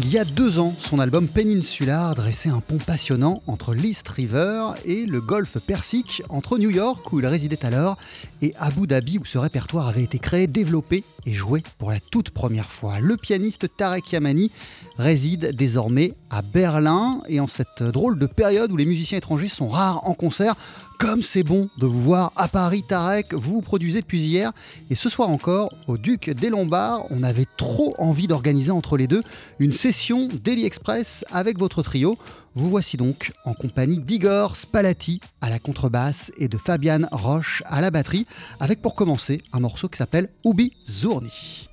Il y a deux ans, son album Peninsular dressait un pont passionnant entre l'East River et le golfe Persique, entre New York, où il résidait alors, et Abu Dhabi, où ce répertoire avait été créé, développé et joué pour la toute première fois. Le pianiste Tarek Yamani réside désormais à Berlin, et en cette drôle de période où les musiciens étrangers sont rares en concert, comme c'est bon de vous voir à Paris, Tarek, vous vous produisez depuis hier. Et ce soir encore, au Duc des Lombards, on avait trop envie d'organiser entre les deux une session Daily Express avec votre trio. Vous voici donc en compagnie d'Igor Spalati à la contrebasse et de Fabian Roche à la batterie, avec pour commencer un morceau qui s'appelle Ubi Zourni.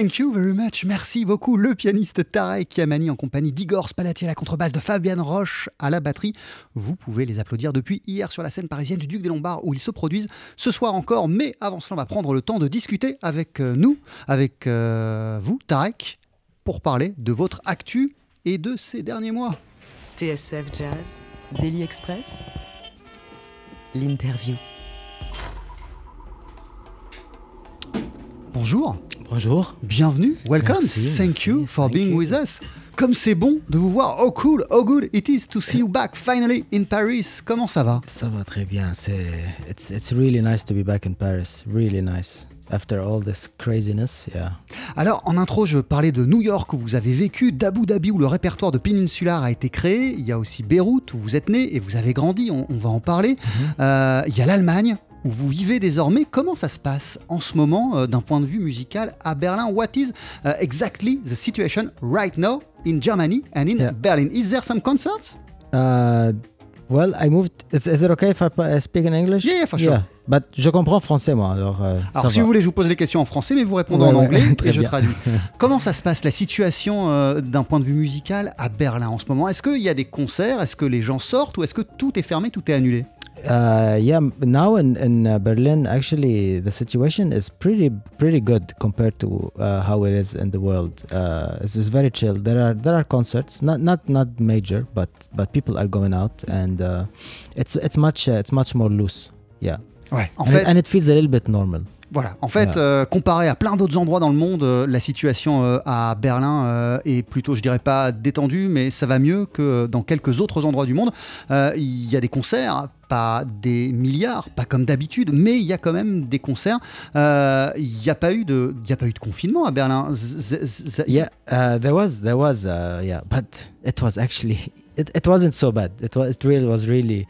Thank you very much. Merci beaucoup. Le pianiste Tarek Yamani en compagnie d'Igor Spalati à la contrebasse, de Fabienne Roche à la batterie. Vous pouvez les applaudir depuis hier sur la scène parisienne du Duc des Lombards où ils se produisent ce soir encore. Mais avant cela, on va prendre le temps de discuter avec euh, nous, avec euh, vous, Tarek, pour parler de votre actu et de ces derniers mois. TSF Jazz, Daily Express, l'interview. Bonjour. Bonjour. Bienvenue. Welcome. Merci, Thank merci, you for thank being you. with us. Comme c'est bon de vous voir. Oh cool, oh good it is to see you back finally in Paris. Comment ça va? Ça va très bien. C'est it's it's really nice to be back in Paris. Really nice. After all this craziness, yeah. Alors, en intro, je parlais de New York où vous avez vécu, d'Abu Dhabi où le répertoire de Peninsular a été créé. Il y a aussi Beyrouth où vous êtes né et vous avez grandi. On, on va en parler. Euh, il y a l'Allemagne où vous vivez désormais. Comment ça se passe en ce moment euh, d'un point de vue musical à Berlin? What is uh, exactly the situation right now in Germany and in Yeah. Berlin? Is there some concerts? Uh, well, I moved. Is, is it okay if I pa- speak in English? Yeah, yeah, for sure. But je comprends français moi. Alors. euh, Alors, si va. vous voulez, je vous pose les questions en français, mais vous répondez Ouais, en anglais et je bien. traduis. Comment ça se passe, la situation euh, d'un point de vue musical à Berlin en ce moment? Est-ce qu'il y a des concerts? Est-ce que les gens sortent Ou est-ce que tout est fermé, tout est annulé? Uh, yeah, now in, in uh, Berlin, actually, the situation is pretty pretty good compared to uh, how it is in the world. Uh, it's, it's very chill. There are there are concerts, not not not major, but but people are going out, and uh, it's it's much uh, it's much more loose. Yeah, Ouais. En and, fait, it, and it feels a little bit normal. Voilà, en fait, euh, comparé à plein d'autres endroits dans le monde, euh, la situation euh, à Berlin euh, est plutôt, je dirais pas détendue, mais ça va mieux que dans quelques autres endroits du monde. Euh, Il y a des concerts, pas des milliards, pas comme d'habitude, mais il y a quand même des concerts. Euh, Il n'y a pas eu de, il y a pas eu de confinement à Berlin. Z- z- z- Yeah, uh, there was there was uh, yeah, but it was actually it, it wasn't so bad. It was it really was really,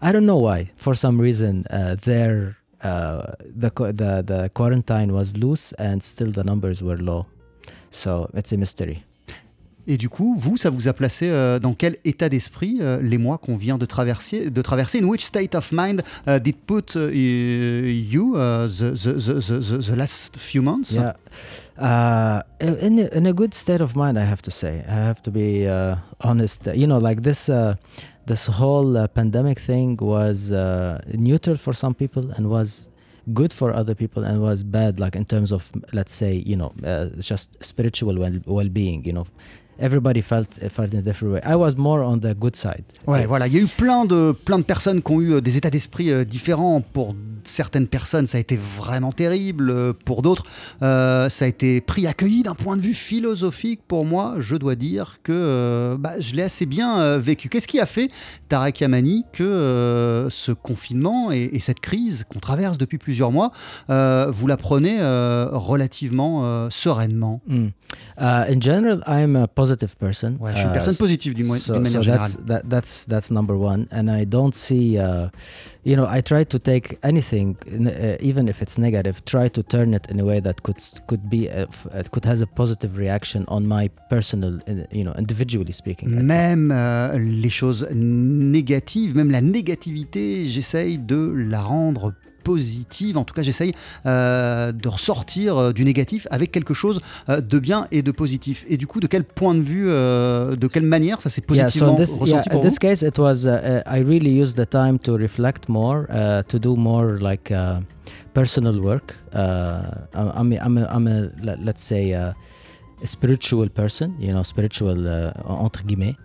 I don't know why. For some reason, uh, there uh, the the the quarantine was loose and still the numbers were low. So it's a mystery. Et du coup, vous, ça vous a placé euh, dans quel état d'esprit euh, les mois qu'on vient de traverser, de traverser? In which state of mind uh, did put uh, you uh, the, the, the, the, the last few months? Yeah. Uh, in a, in a good state of mind, I have to say. I have to be uh, honest. You know, like this uh, this whole uh, pandemic thing was uh, neutral for some people and was good for other people and was bad, like in terms of let's say, you know, uh, just spiritual well well being. You know, everybody felt felt in a different way. I was more on the good side. Ouais, voilà, il y a eu plein de, plein de personnes qui ont eu euh, des états d'esprit euh, différents. Pour certaines personnes, ça a été vraiment terrible. Euh, Pour d'autres, euh, ça a été pris, accueilli d'un point de vue philosophique. Pour moi, je dois dire que euh, bah, je l'ai assez bien euh, vécu. Qu'est-ce qui a fait, Tarek Yamani, que ce confinement et, et cette crise qu'on traverse depuis plusieurs mois, vous la prenez relativement sereinement? Mm. Uh, in general, I'm a positive person. Ouais, je suis une Uh, personne positive d'une mo- so, d'une manière so générale. that's that, that's that's number one and i don't see uh, you know i try to take anything uh, even if it's negative try to turn it in a way that could could be a, uh, could has a positive reaction on my personal you know individually speaking. Même euh, les choses négatives, même la négativité, j'essaye de la rendre positive. En tout cas, j'essaye euh, de ressortir euh, du négatif avec quelque chose euh, de bien et de positif. Et du coup, de quel point de vue, euh, de quelle manière ça s'est yeah so positivement in this ressenti yeah pour in vous? this case it was uh, uh, i really used the time to reflect more uh, to do more like uh, personal work uh, I'm, I'm, a, I'm a let- let's say uh, a spiritual person you know spiritual uh, entre guillemets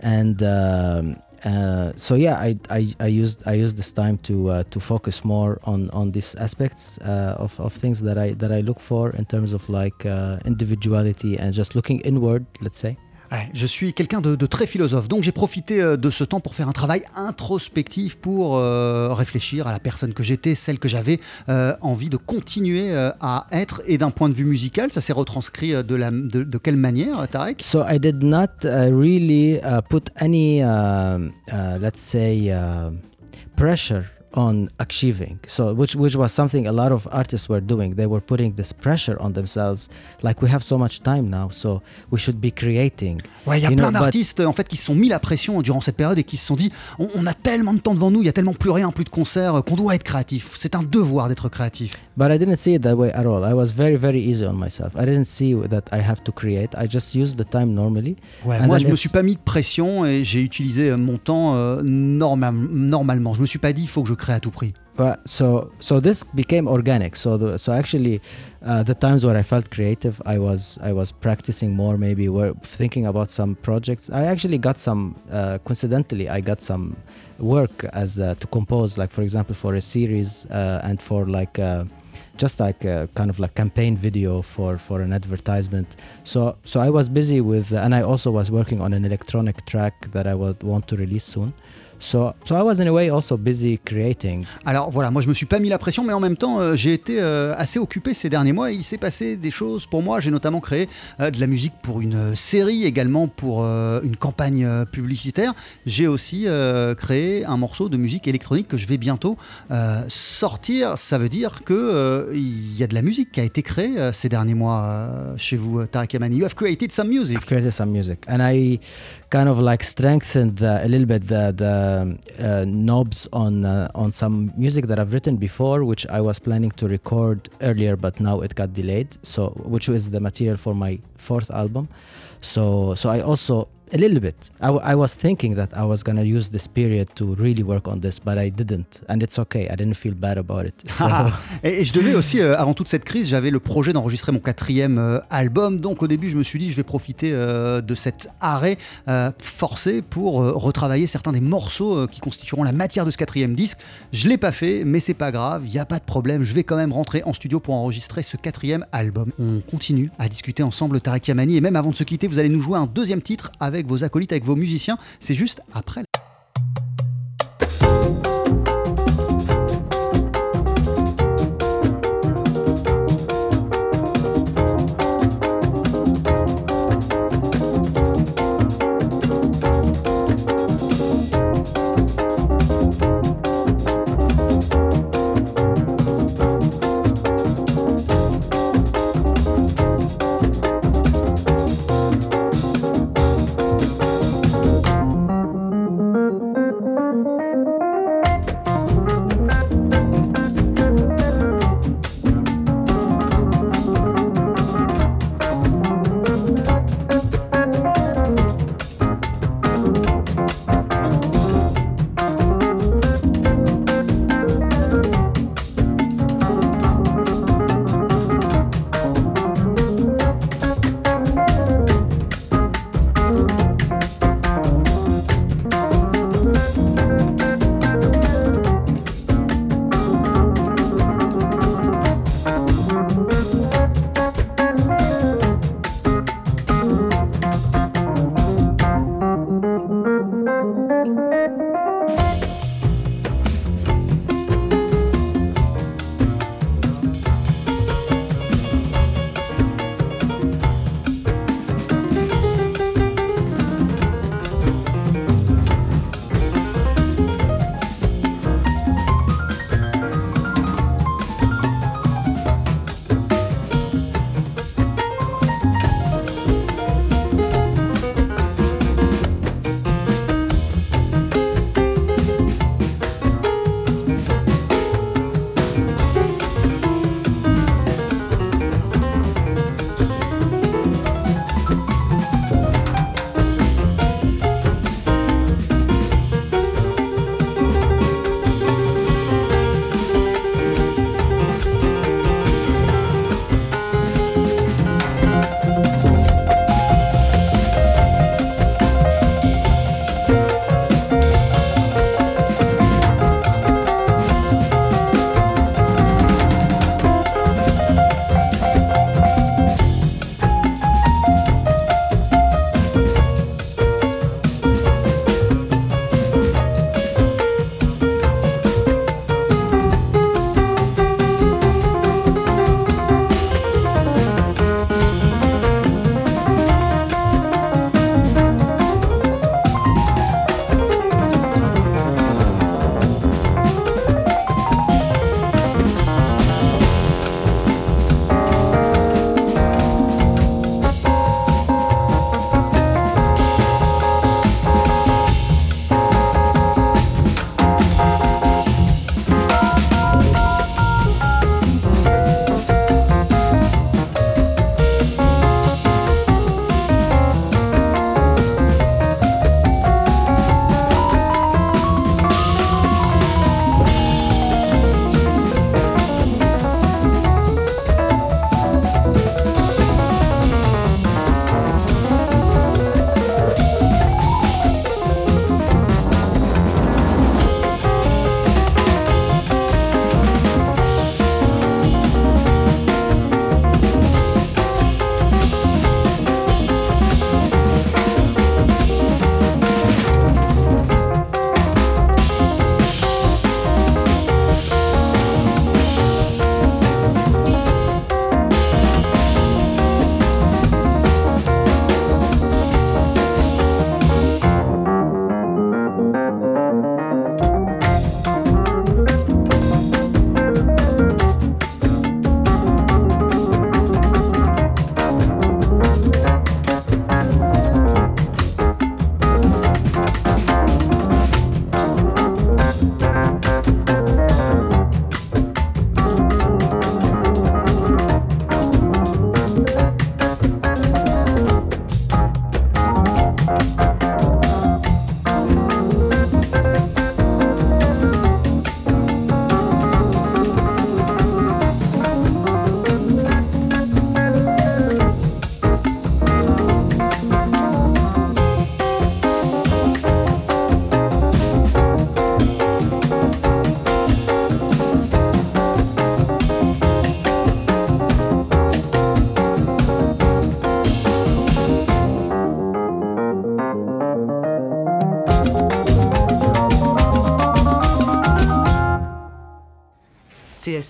and um, uh, so yeah I, I, I used I used this time to uh, to focus more on on these aspects uh, of, of things that I that I look for in terms of like uh, individuality and just looking inward let's say Je suis quelqu'un de, très philosophe, donc j'ai profité euh, de ce temps pour faire un travail introspectif, pour euh, réfléchir à la personne que j'étais, celle que j'avais euh, envie de continuer à être. Et d'un point de vue musical, ça s'est retranscrit de, la, quelle manière, Tarek? So I did not uh, really uh, put any, um, uh, let's say, uh, pressure on achieving. So, which which was something a lot of artists were doing. They were putting this pressure on themselves, like we have so much time now, so we should be creating. Ouais, il y a You plein d'artistes en fait qui se sont mis la pression durant cette période et qui se sont dit on, on a tellement de temps devant nous, il y a tellement plus rien, plus de concerts, qu'on doit être créatif. C'est un devoir d'être créatif. But I didn't see it that way at all. I was very, very easy on myself. I didn't see that I have to create. I just used the time normally. Ouais, And moi, je me suis pas mis de pression et j'ai utilisé mon temps euh, normal- normalement. Je me suis pas dit il faut que je But so so this became organic. So the, so actually, uh, the times where I felt creative, I was I was practicing more. Maybe were thinking about some projects. I actually got some. Uh, coincidentally, I got some work as uh, to compose, like for example, for a series uh, and for like. Uh, just like a kind of like campaign video for for an advertisement so so i was busy with and i also was working on an electronic track that i would want to release soon so so i was in a way also busy creating Alors voilà, moi je me suis pas mis la pression, mais en même temps euh, j'ai été euh, assez occupé ces derniers mois et il s'est passé des choses pour moi. J'ai notamment créé euh, de la musique pour une série, également pour une campagne publicitaire. J'ai aussi créé un morceau de musique électronique que je vais bientôt sortir. Ça veut dire que il y a de la musique qui a été créée ces derniers mois chez vous, Tarek Yamani. You have created some music. I've created some music, and I kind of like strengthened the, a little bit the the uh, knobs on uh, on some music that I've written before, which I was planning to record earlier, but now it got delayed. So, which was the material for my fourth album. So, so I also a little bit. I, I was thinking that I was gonna use this period to really work on this, but I didn't, and it's okay. I didn't feel bad about it. So. Ah, et, et je devais aussi, euh, avant toute cette crise, j'avais le projet d'enregistrer mon quatrième euh, album. Donc au début, je me suis dit, je vais profiter euh, de cet arrêt euh, forcé pour euh, retravailler certains des morceaux euh, qui constitueront la matière de ce quatrième disque. Je l'ai pas fait, mais c'est pas grave, il n'y a pas de problème. Je vais quand même rentrer en studio pour enregistrer ce quatrième album. On continue à discuter ensemble, Tarek Yamani, et même avant de se quitter, vous allez nous jouer un deuxième titre avec vos acolytes, avec vos musiciens. C'est juste après.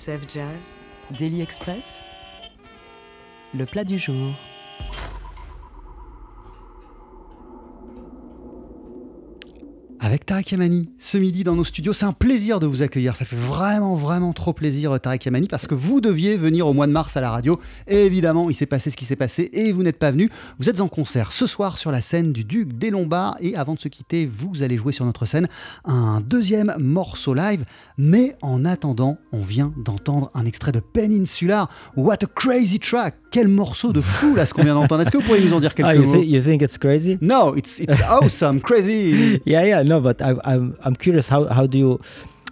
TSF Jazz, Daily Express, le plat du jour. Avec Tarek Yamani ce midi dans nos studios. C'est un plaisir de vous accueillir. Ça fait vraiment, vraiment trop plaisir, Tarek Yamani, parce que vous deviez venir au mois de mars à la radio. Et évidemment, il s'est passé ce qui s'est passé et vous n'êtes pas venu. Vous êtes en concert ce soir sur la scène du Duc des Lombards. Et avant de se quitter, vous allez jouer sur notre scène un deuxième morceau live. Mais en attendant, on vient d'entendre un extrait de Peninsular. What a crazy track! Quel morceau de fou là ce qu'on vient d'entendre. Est-ce que vous pourriez nous en dire quelques Ah, you, mots? you think it's crazy? No, it's, it's awesome, crazy. Yeah, yeah, no, but I, I'm I'm curious. How how do you,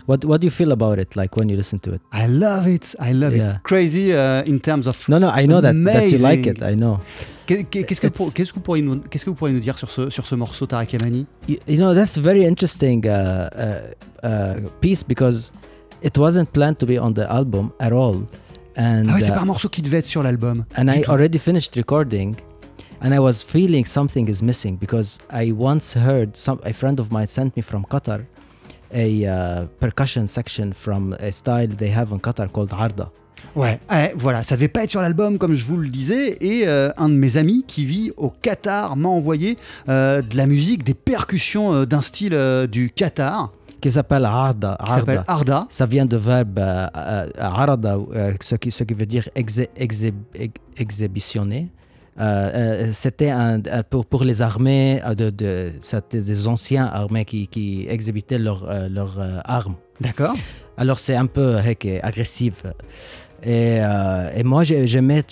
what what do you feel about it? Like when you listen to it? I love it. I love Yeah. it. Crazy uh, in terms of. No, no, I know that, that you like it. I know. Qu'est- qu'est- Qu'est-ce que, pour- qu'est-ce que vous pourriez nous, qu'est-ce que vous pourriez nous dire sur ce, sur ce morceau, Tarek Yamani You, you know that's very interesting uh, uh, uh, piece because it wasn't planned to be on the album at all, and Ah ouais, c'est uh, pas un morceau qui devait être sur l'album. and I already finished recording, and I was feeling something is missing because I once heard some a friend of mine sent me from Qatar a uh, percussion section from a style they have in Qatar called Arda. Ouais, ouais, voilà, ça devait pas être sur l'album comme je vous le disais. Et euh, un de mes amis qui vit au Qatar m'a envoyé euh, de la musique, des percussions euh, d'un style du Qatar qui s'appelle Arda. Arda. Arda. Ça vient du verbe euh, euh, ce, qui, ce qui veut dire exé- exé- ex- exhibitionner. Euh, euh, C'était un- un- pour, pour les armées, euh, de, de, c'était des anciens armées qui, qui exhibitaient leurs euh, euh, armes. D'accord. Alors c'est un peu heck, agressif. Et, euh, et moi j'ai- j'aimais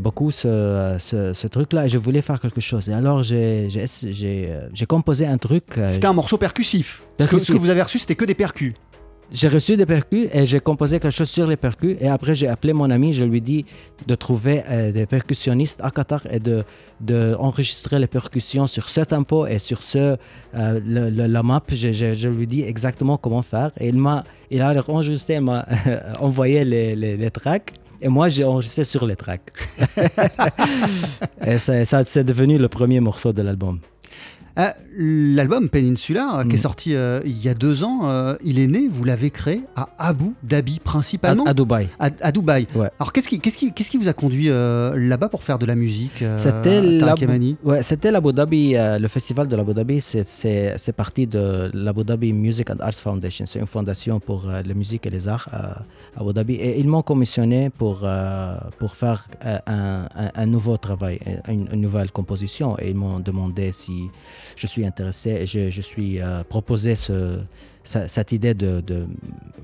beaucoup ce, ce, ce truc-là et je voulais faire quelque chose. Et alors j'ai euh, composé un truc. euh, C'était un morceau percussif. Parce que ce que Percussif. vous avez reçu, c'était que des percus. J'ai reçu des percus et j'ai composé quelque chose sur les percus. Et après, j'ai appelé mon ami, je lui dis de trouver euh, des percussionnistes à Qatar et de, de les percussions sur ce tempo et sur ce, euh, la map. Je, je- lui dis exactement comment faire. Et il m'a, il a enregistré, il m'a envoyé les, les, les tracks. Et moi, j'ai enregistré sur les tracks. et ça c'est devenu le premier morceau de l'album. Euh, L'album Peninsula, euh, qui est Mm. sorti euh, il y a deux ans, euh, il est né, vous l'avez créé à Abu Dhabi À, principalement, à Dubaï. à, à Dubaï. Ouais. Alors qu'est-ce qui, qu'est-ce qui, qu'est-ce qui vous a conduit là-bas pour faire de la musique C'était l'Abu- Ouais, Dhabi, le festival de l'Abu Dhabi, c'est- parti de l'Abu Dhabi Music and Arts Foundation. C'est une fondation pour la musique et les arts à Abu Dhabi. Et ils m'ont commissionné pour, pour faire un, un- un nouveau travail, une, une nouvelle composition. Et ils m'ont demandé si je suis intéressé. Je, je suis euh, proposé ce, ce- cette idée de, de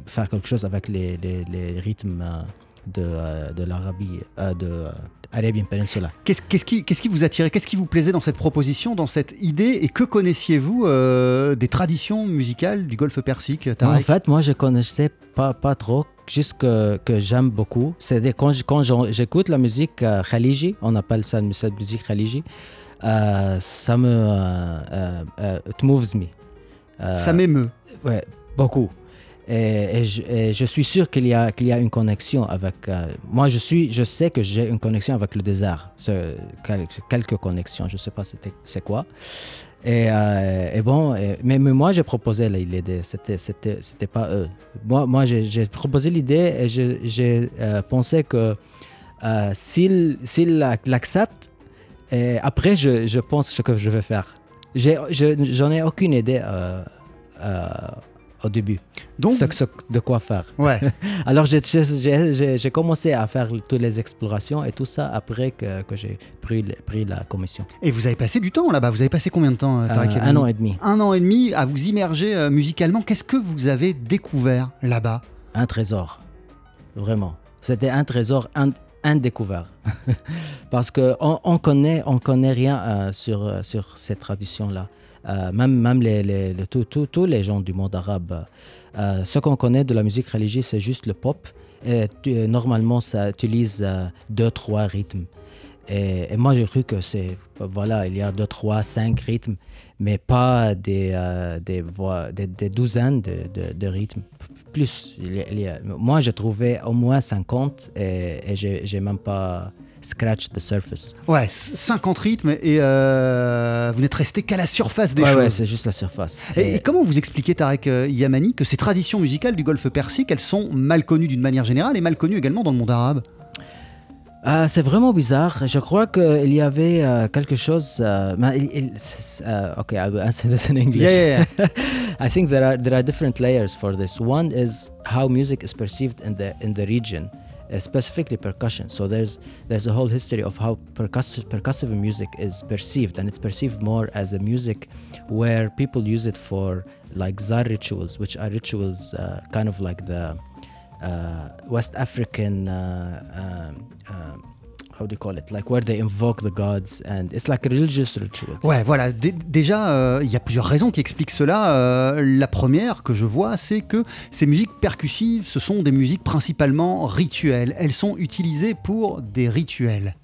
faire quelque chose avec les, les- les rythmes euh, de, euh, de l'Arabie, de Arabian Peninsula. Qu'est-ce qu'est-ce qui, qu'est-ce qui vous attirait Qu'est-ce qui vous plaisait dans cette proposition, dans cette idée Et que connaissiez-vous euh, des traditions musicales du Golfe Persique, En fait, moi, je connaissais pas, pas trop, juste que, que j'aime beaucoup. C'est quand j'écoute la musique euh, khaliji, on appelle ça cette musique khaliji, ça me... euh, euh, euh, it moves me. Euh, Ça m'émeut. Ouais, beaucoup. Et, et je, et je suis sûr qu'il y a qu'il y a une connexion avec. euh, moi, je suis, je sais que j'ai une connexion avec le désert. C'est quel- quelques connexions. Je sais pas c'était c'est quoi. Et, euh, et bon, mais, mais moi, j'ai proposé l'idée. C'était c'était pas eux. Moi, moi, j'ai proposé l'idée et j'ai- euh, pensé que euh, s'ils s'ils l'ac- l'acceptent, et après, je, je pense ce que je vais faire. Je- J'en ai, aucune idée euh, euh, au début Donc, ce, ce- de quoi faire. ouais. Alors j'ai- commencé à faire toutes les explorations et tout ça après que, que j'ai pris, la commission. Et vous avez passé du temps là-bas. Vous avez passé combien de temps, euh, Tarek Euh, un an et demi, Un an et demi à vous immerger musicalement. Qu'est-ce que vous avez découvert là-bas? Un trésor, vraiment. C'était un trésor indécouvert parce que on, on connaît on connaît rien euh, sur euh, sur cette tradition là. même même les, les- les- tous- les gens du monde arabe, euh, ce qu'on connaît de la musique religieuse c'est juste le pop. Et euh, normalement ça utilise euh, deux trois rythmes. Et, moi j'ai cru que c'est voilà il y a deux trois cinq rythmes mais pas des euh, des voix des, douzaines de- de rythmes plus. Moi, j'ai trouvé au moins 50 et, et j'ai même pas scratch the surface. Ouais, c- 50 rythmes et euh, vous n'êtes resté qu'à la surface des ouais, ouais, choses. c'est juste la surface. Et, et comment vous expliquez, Tarek euh, Yamani, que ces traditions musicales du golfe Persique, elles sont mal connues d'une manière générale et mal connues également dans le monde arabe? Ah, c'est vraiment bizarre. Je crois qu'il y avait euh, quelque chose. euh, il- il- euh, okay, I will answer this in English. Yeah, yeah, I think there are there are different layers for this. One is how music is perceived in the in the region, uh, specifically percussion. So there's there's a whole history of how percussive percussive music is perceived, and it's perceived more as a music where people use it for like zar rituals, which are rituals uh, kind of like the West African. Uh, um, how do you call it? Like where they invoke the gods, and it's like a religious ritual. Ouais, voilà. Dé- déjà, euh, il y a plusieurs raisons qui expliquent cela. Euh, la première que je vois, c'est que ces musiques percussives, ce sont des musiques principalement rituelles. Elles sont utilisées pour des rituels.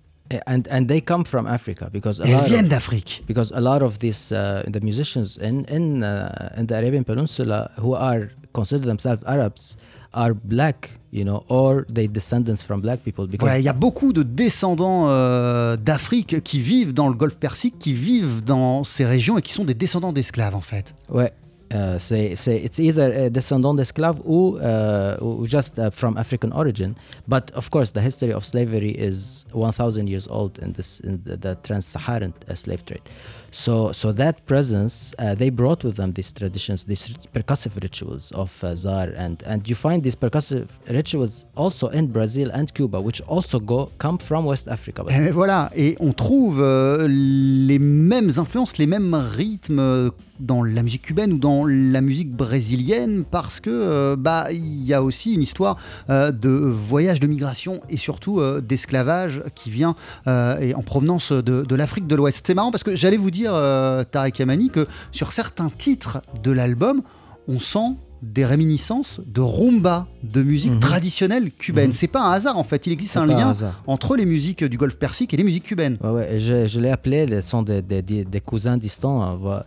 And and they come from Africa because a elles lot of- viennent d'Afrique. because a lot of these uh, the musicians in in uh, in the Arabian Peninsula who are consider themselves Arabs are black, you know, or they descendants from black people il y a beaucoup de descendants euh, d'Afrique qui vivent dans le golfe Persique, qui vivent dans ces régions et qui sont des descendants d'esclaves en fait. ouais, uh, say it's either a descendant d'esclaves or uh, just uh, from African origin. But of course, the history of slavery is 1,000 years old in this in the, the trans-Saharan uh, slave trade. So so that presence, uh, they brought with them these traditions, these percussive rituals of uh, zar, and and you find these percussive rituals also in Brazil and Cuba, which also go come from West Africa. Et voilà, et on trouve euh, les mêmes influences, les mêmes rythmes euh, dans la musique cubaine ou dans la musique brésilienne parce que euh, bah il y a aussi une histoire euh, de voyage de migration et surtout euh, d'esclavage qui vient euh, et en provenance de, de l'Afrique de l'Ouest. C'est marrant parce que j'allais vous dire euh, Tarek Yamani que sur certains titres de l'album, on sent des réminiscences de rumba, de musique Mhm. traditionnelle cubaine. Mhm. C'est pas un hasard en fait, il existe un lien entre les musiques du golfe Persique et les musiques cubaines. Ouais, ouais, je, je l'ai appelé, les sont des, des, cousins distants, hein, voilà.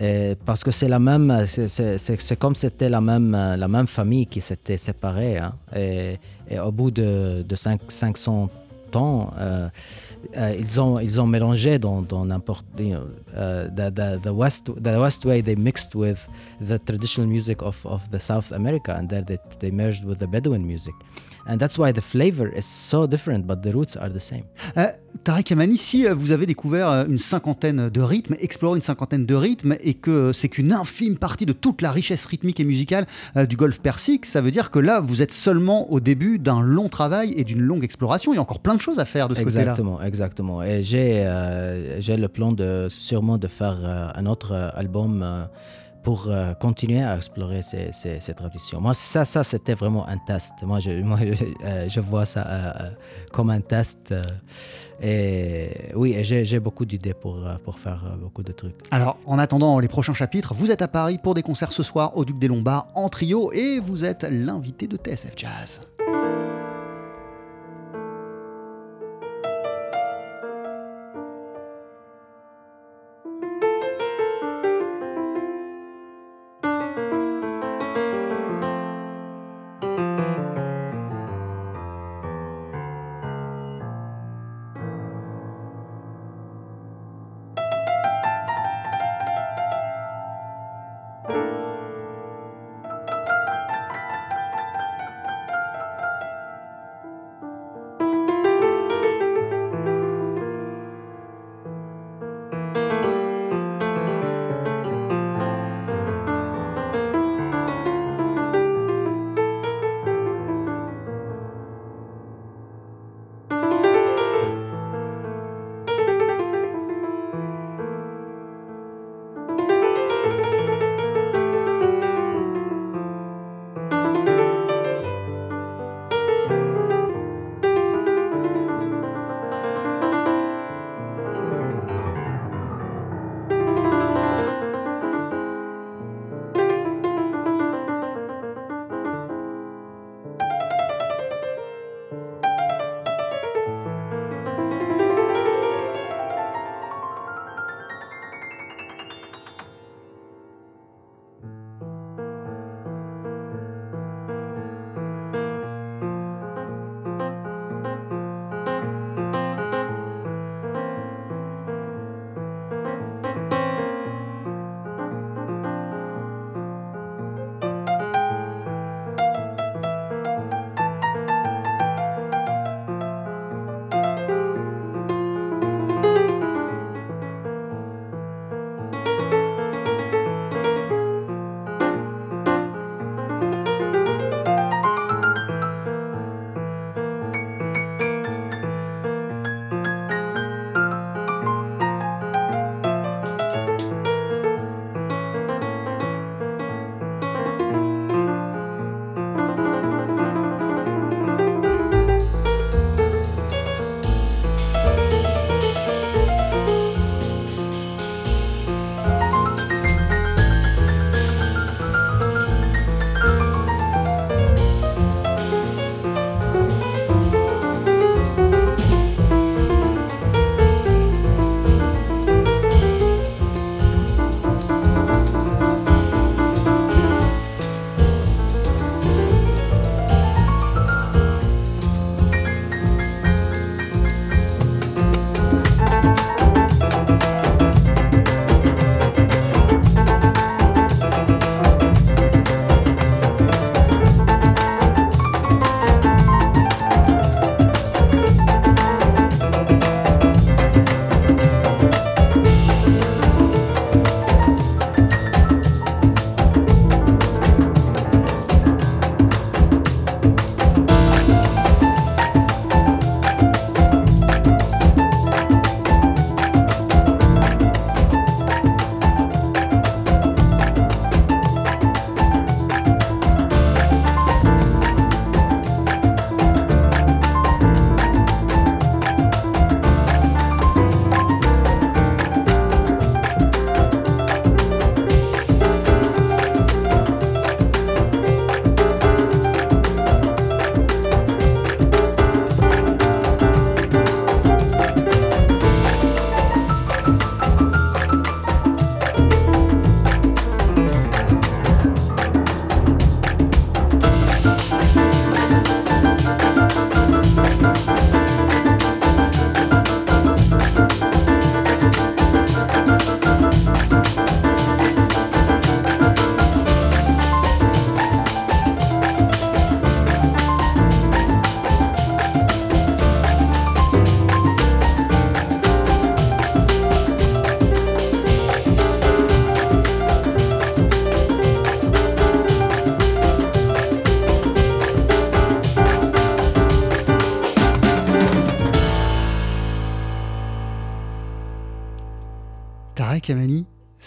Et parce que c'est la même, c'est- comme c'était la même, la même famille qui s'était séparée. hein. Et, et au bout de, de cinq- 500 euh, euh, ils, ont, ils ont mélangé dans dans n'importe. You know, uh, the, the, West, the West way, they mixed with the traditional music of, of the South America, and then they, they merged with the Bedouin music. And that's why the flavor is so different, but the roots are the same. Euh, Tarek Amani, si euh, vous avez découvert euh, une cinquantaine de rythmes, exploré une cinquantaine de rythmes, et que c'est qu'une infime partie de toute la richesse rythmique et musicale euh, du golfe Persique, ça veut dire que là, vous êtes seulement au début d'un long travail et d'une longue exploration. Il y a encore plein de choses à faire de ce côté-là. Exactement, exactement. Et j'ai euh, le plan de sûrement de faire euh, un autre euh, album euh, pour euh, continuer à explorer ces, ces, traditions. Moi, ça, ça c'était vraiment un test. Moi, je, moi, je, euh, vois ça euh, comme un test. et oui, j'ai beaucoup d'idées pour, pour faire beaucoup de trucs. Alors, en attendant les prochains chapitres, vous êtes à Paris pour des concerts ce soir au Duc des Lombards en trio et vous êtes l'invité de TSF Jazz.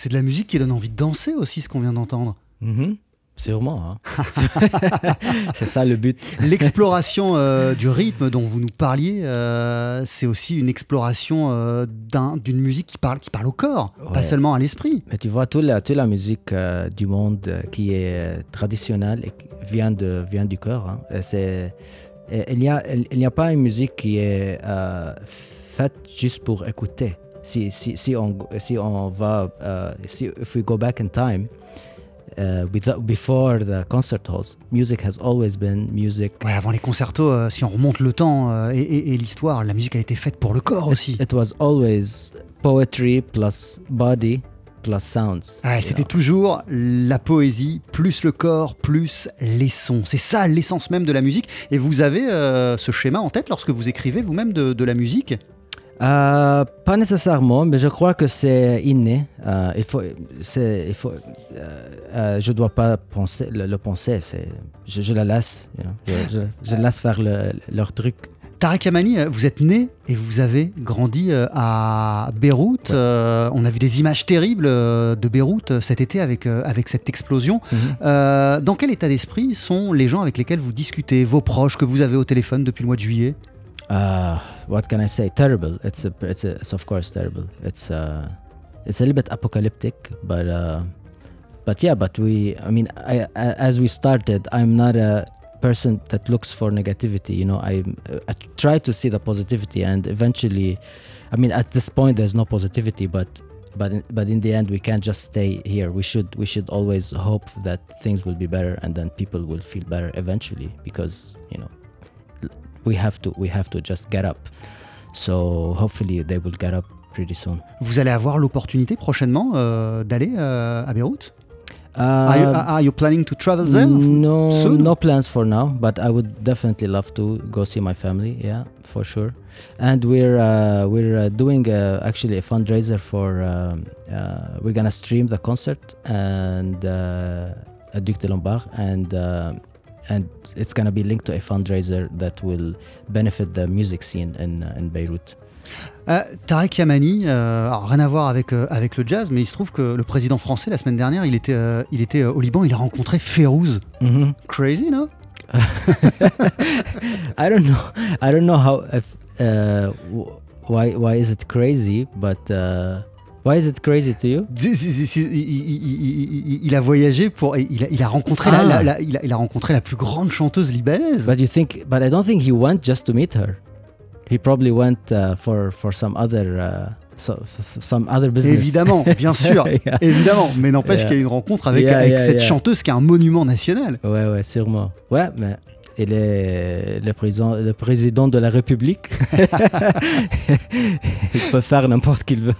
C'est de la musique qui donne envie de danser aussi, ce qu'on vient d'entendre. Mhm. Sûrement. hein. c'est ça le but. L'exploration euh, du rythme dont vous nous parliez, euh, c'est aussi une exploration euh, d'un- d'une musique qui parle, qui parle au corps, pas seulement à l'esprit. Mais tu vois, toute la, toute la musique du monde qui est traditionnelle et qui vient, de, vient du cœur. hein. C'est- il n'y a, il, pas une musique qui est faite juste pour écouter. Si, si, si, on, si on va, euh, si if we go back in time, uh, without, before the concert halls, music has always been music. Ouais, avant les concertos, euh, si on remonte le temps euh, et, et- et l'histoire, la musique a été faite pour le corps aussi. It was always poetry plus body plus sounds. Ouais, c'était toujours la poésie, plus le corps, plus les sons. C'est ça l'essence même de la musique. Et vous avez euh, ce schéma en tête lorsque vous écrivez vous-même de, de la musique? Euh, pas nécessairement, mais je crois que c'est inné. Euh, il faut, c'est, il faut, euh, euh, je dois pas penser, le, le penser. C'est, je, je la laisse. you know. Je, je- je laisse faire le- leur truc. Tarek Yamani, vous êtes né et vous avez grandi à Beyrouth. Ouais. Euh, on a vu des images terribles de Beyrouth cet été avec, avec cette explosion. Mhm. Euh, dans quel état d'esprit sont les gens avec lesquels vous discutez, vos proches que vous avez au téléphone depuis le mois de juillet? What can I say? Terrible. It's a, it's, a, it's of course terrible. It's uh, it's a little bit apocalyptic, but uh, but yeah, but we. I mean, I, as we started, I'm not a person that looks for negativity. You know, I I try to see the positivity, and eventually, I mean, at this point, there's no positivity, but. But in, but in the end, we can't just stay here. We should we should always hope that things will be better, and then people will feel better eventually. Because you know, we have to we have to just get up. So hopefully they will get up pretty soon. Vous allez avoir l'opportunité prochainement euh, d'aller euh, à Beyrouth? Uh, are, you, are you planning to travel there? No soon? no plans for now but i would definitely love to go see my family yeah for sure. And we're uh, we're uh, doing uh, actually a fundraiser for um, uh, we're gonna stream the concert and uh, at Duc de Lombard and and it's gonna be linked to a fundraiser that will benefit the music scene in uh, in Beirut Euh, Tarek Yamani, euh, alors rien à voir avec, euh, avec le jazz, mais il se trouve que le président français, la semaine dernière, il était, euh, il était euh, au Liban, il a rencontré Férouz. Mhm. Crazy, non I don't know. I don't know how. If, uh, why? Why is it crazy? But uh, why is it crazy to you? Il, a voyagé pour. Il a, il a rencontré la, Ah. la- la- il, a, il a rencontré la plus grande chanteuse libanaise. But you think? But I don't think he went just to meet her. He probably went uh, for for some other uh, so, some other business. Évidemment, bien sûr, Yeah. évidemment. Mais n'empêche Yeah. qu'il y a une rencontre avec, Yeah, avec cette chanteuse qui est un monument national. Ouais, ouais, sûrement. Ouais, mais il est le président, le président de la République. il peut faire n'importe qu'il veut.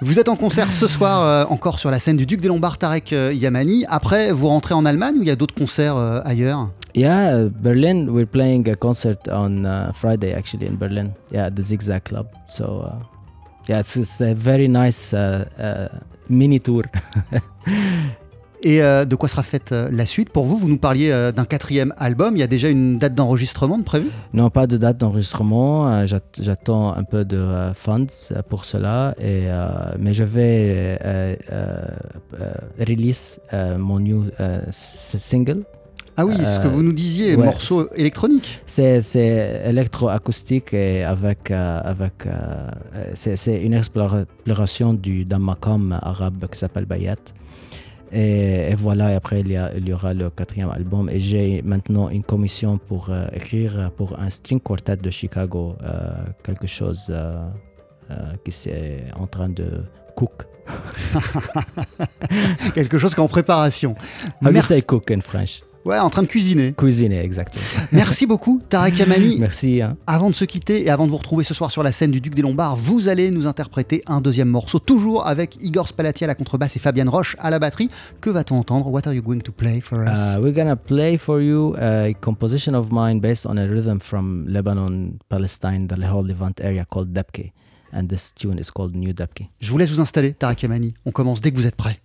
Vous êtes en concert ce soir euh, encore sur la scène du Duc des Lombards, Tarek euh, Yamani. Après, vous rentrez en Allemagne ou il y a d'autres concerts euh, ailleurs? Yeah, Berlin. We're playing a concert on uh, Friday, actually, in Berlin. Yeah, the Zigzag Club. So, uh, yeah, it's, it's a very nice uh, uh, mini tour. Et euh, de quoi sera faite euh, la suite? Pour vous, vous nous parliez euh, d'un quatrième album. Il y a déjà une date d'enregistrement de prévue non, pas de date d'enregistrement. j'at- J'attends un peu de funds pour cela. Et, mais je vais release mon new single. Ah oui, ce que vous nous disiez, ouais, morceau électronique. C'est, électroacoustique et avec, avec c'est, une explora- exploration du, d'un arabe qui s'appelle Bayat. Et, et voilà, et après il y, a- il y aura le quatrième album. Et j'ai maintenant une commission pour euh, écrire pour un string quartet de Chicago, euh, quelque chose euh, qui c'est en train de cook. Quelque chose qui est en préparation. How do you Merci. say cook in French? Ouais, en train de cuisiner. Cuisiner, exactement. Merci beaucoup, Tarek Yamani. Merci. hein. Avant de se quitter et avant de vous retrouver ce soir sur la scène du Duc des Lombards, vous allez nous interpréter un deuxième morceau, toujours avec Igor Spalati à la contrebasse et Fabienne Roche à la batterie. Que va-t-on entendre? What are you going to play for us? Uh, we're gonna play for you a composition of mine based on a rhythm from Lebanon, Palestine, the whole Levant area called Debke. And this tune is called New Debke. Je vous laisse vous installer, Tarek Yamani. On commence dès que vous êtes prêts.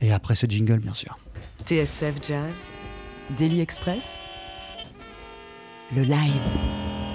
Et après ce jingle, bien sûr. TSF Jazz, Daily Express, le live.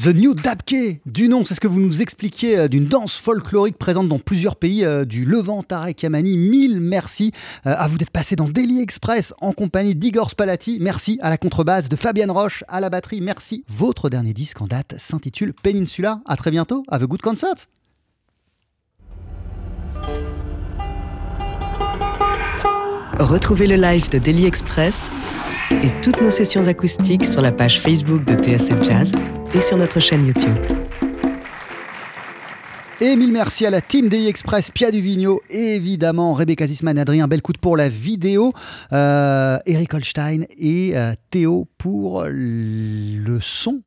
The New Dabke, du nom, c'est ce que vous nous expliquiez euh, d'une danse folklorique présente dans plusieurs pays euh, du Levant, Tarek Yamani. Mille merci euh, à vous d'être passé dans Daily Express en compagnie d'Igor Spalati. Merci à la contrebasse de Fabienne Roche à la batterie. Merci. Votre dernier disque en date s'intitule Peninsula. À très bientôt. Have a good concert. Retrouvez le live de Daily Express et toutes nos sessions acoustiques sur la page Facebook de TSF Jazz et sur notre chaîne YouTube. Et mille merci à la team Daily Express, Pia Duvigno, et évidemment Rebecca Zisman, Adrien Belcout pour la vidéo, euh, Eric Holstein et euh, Théo pour le son.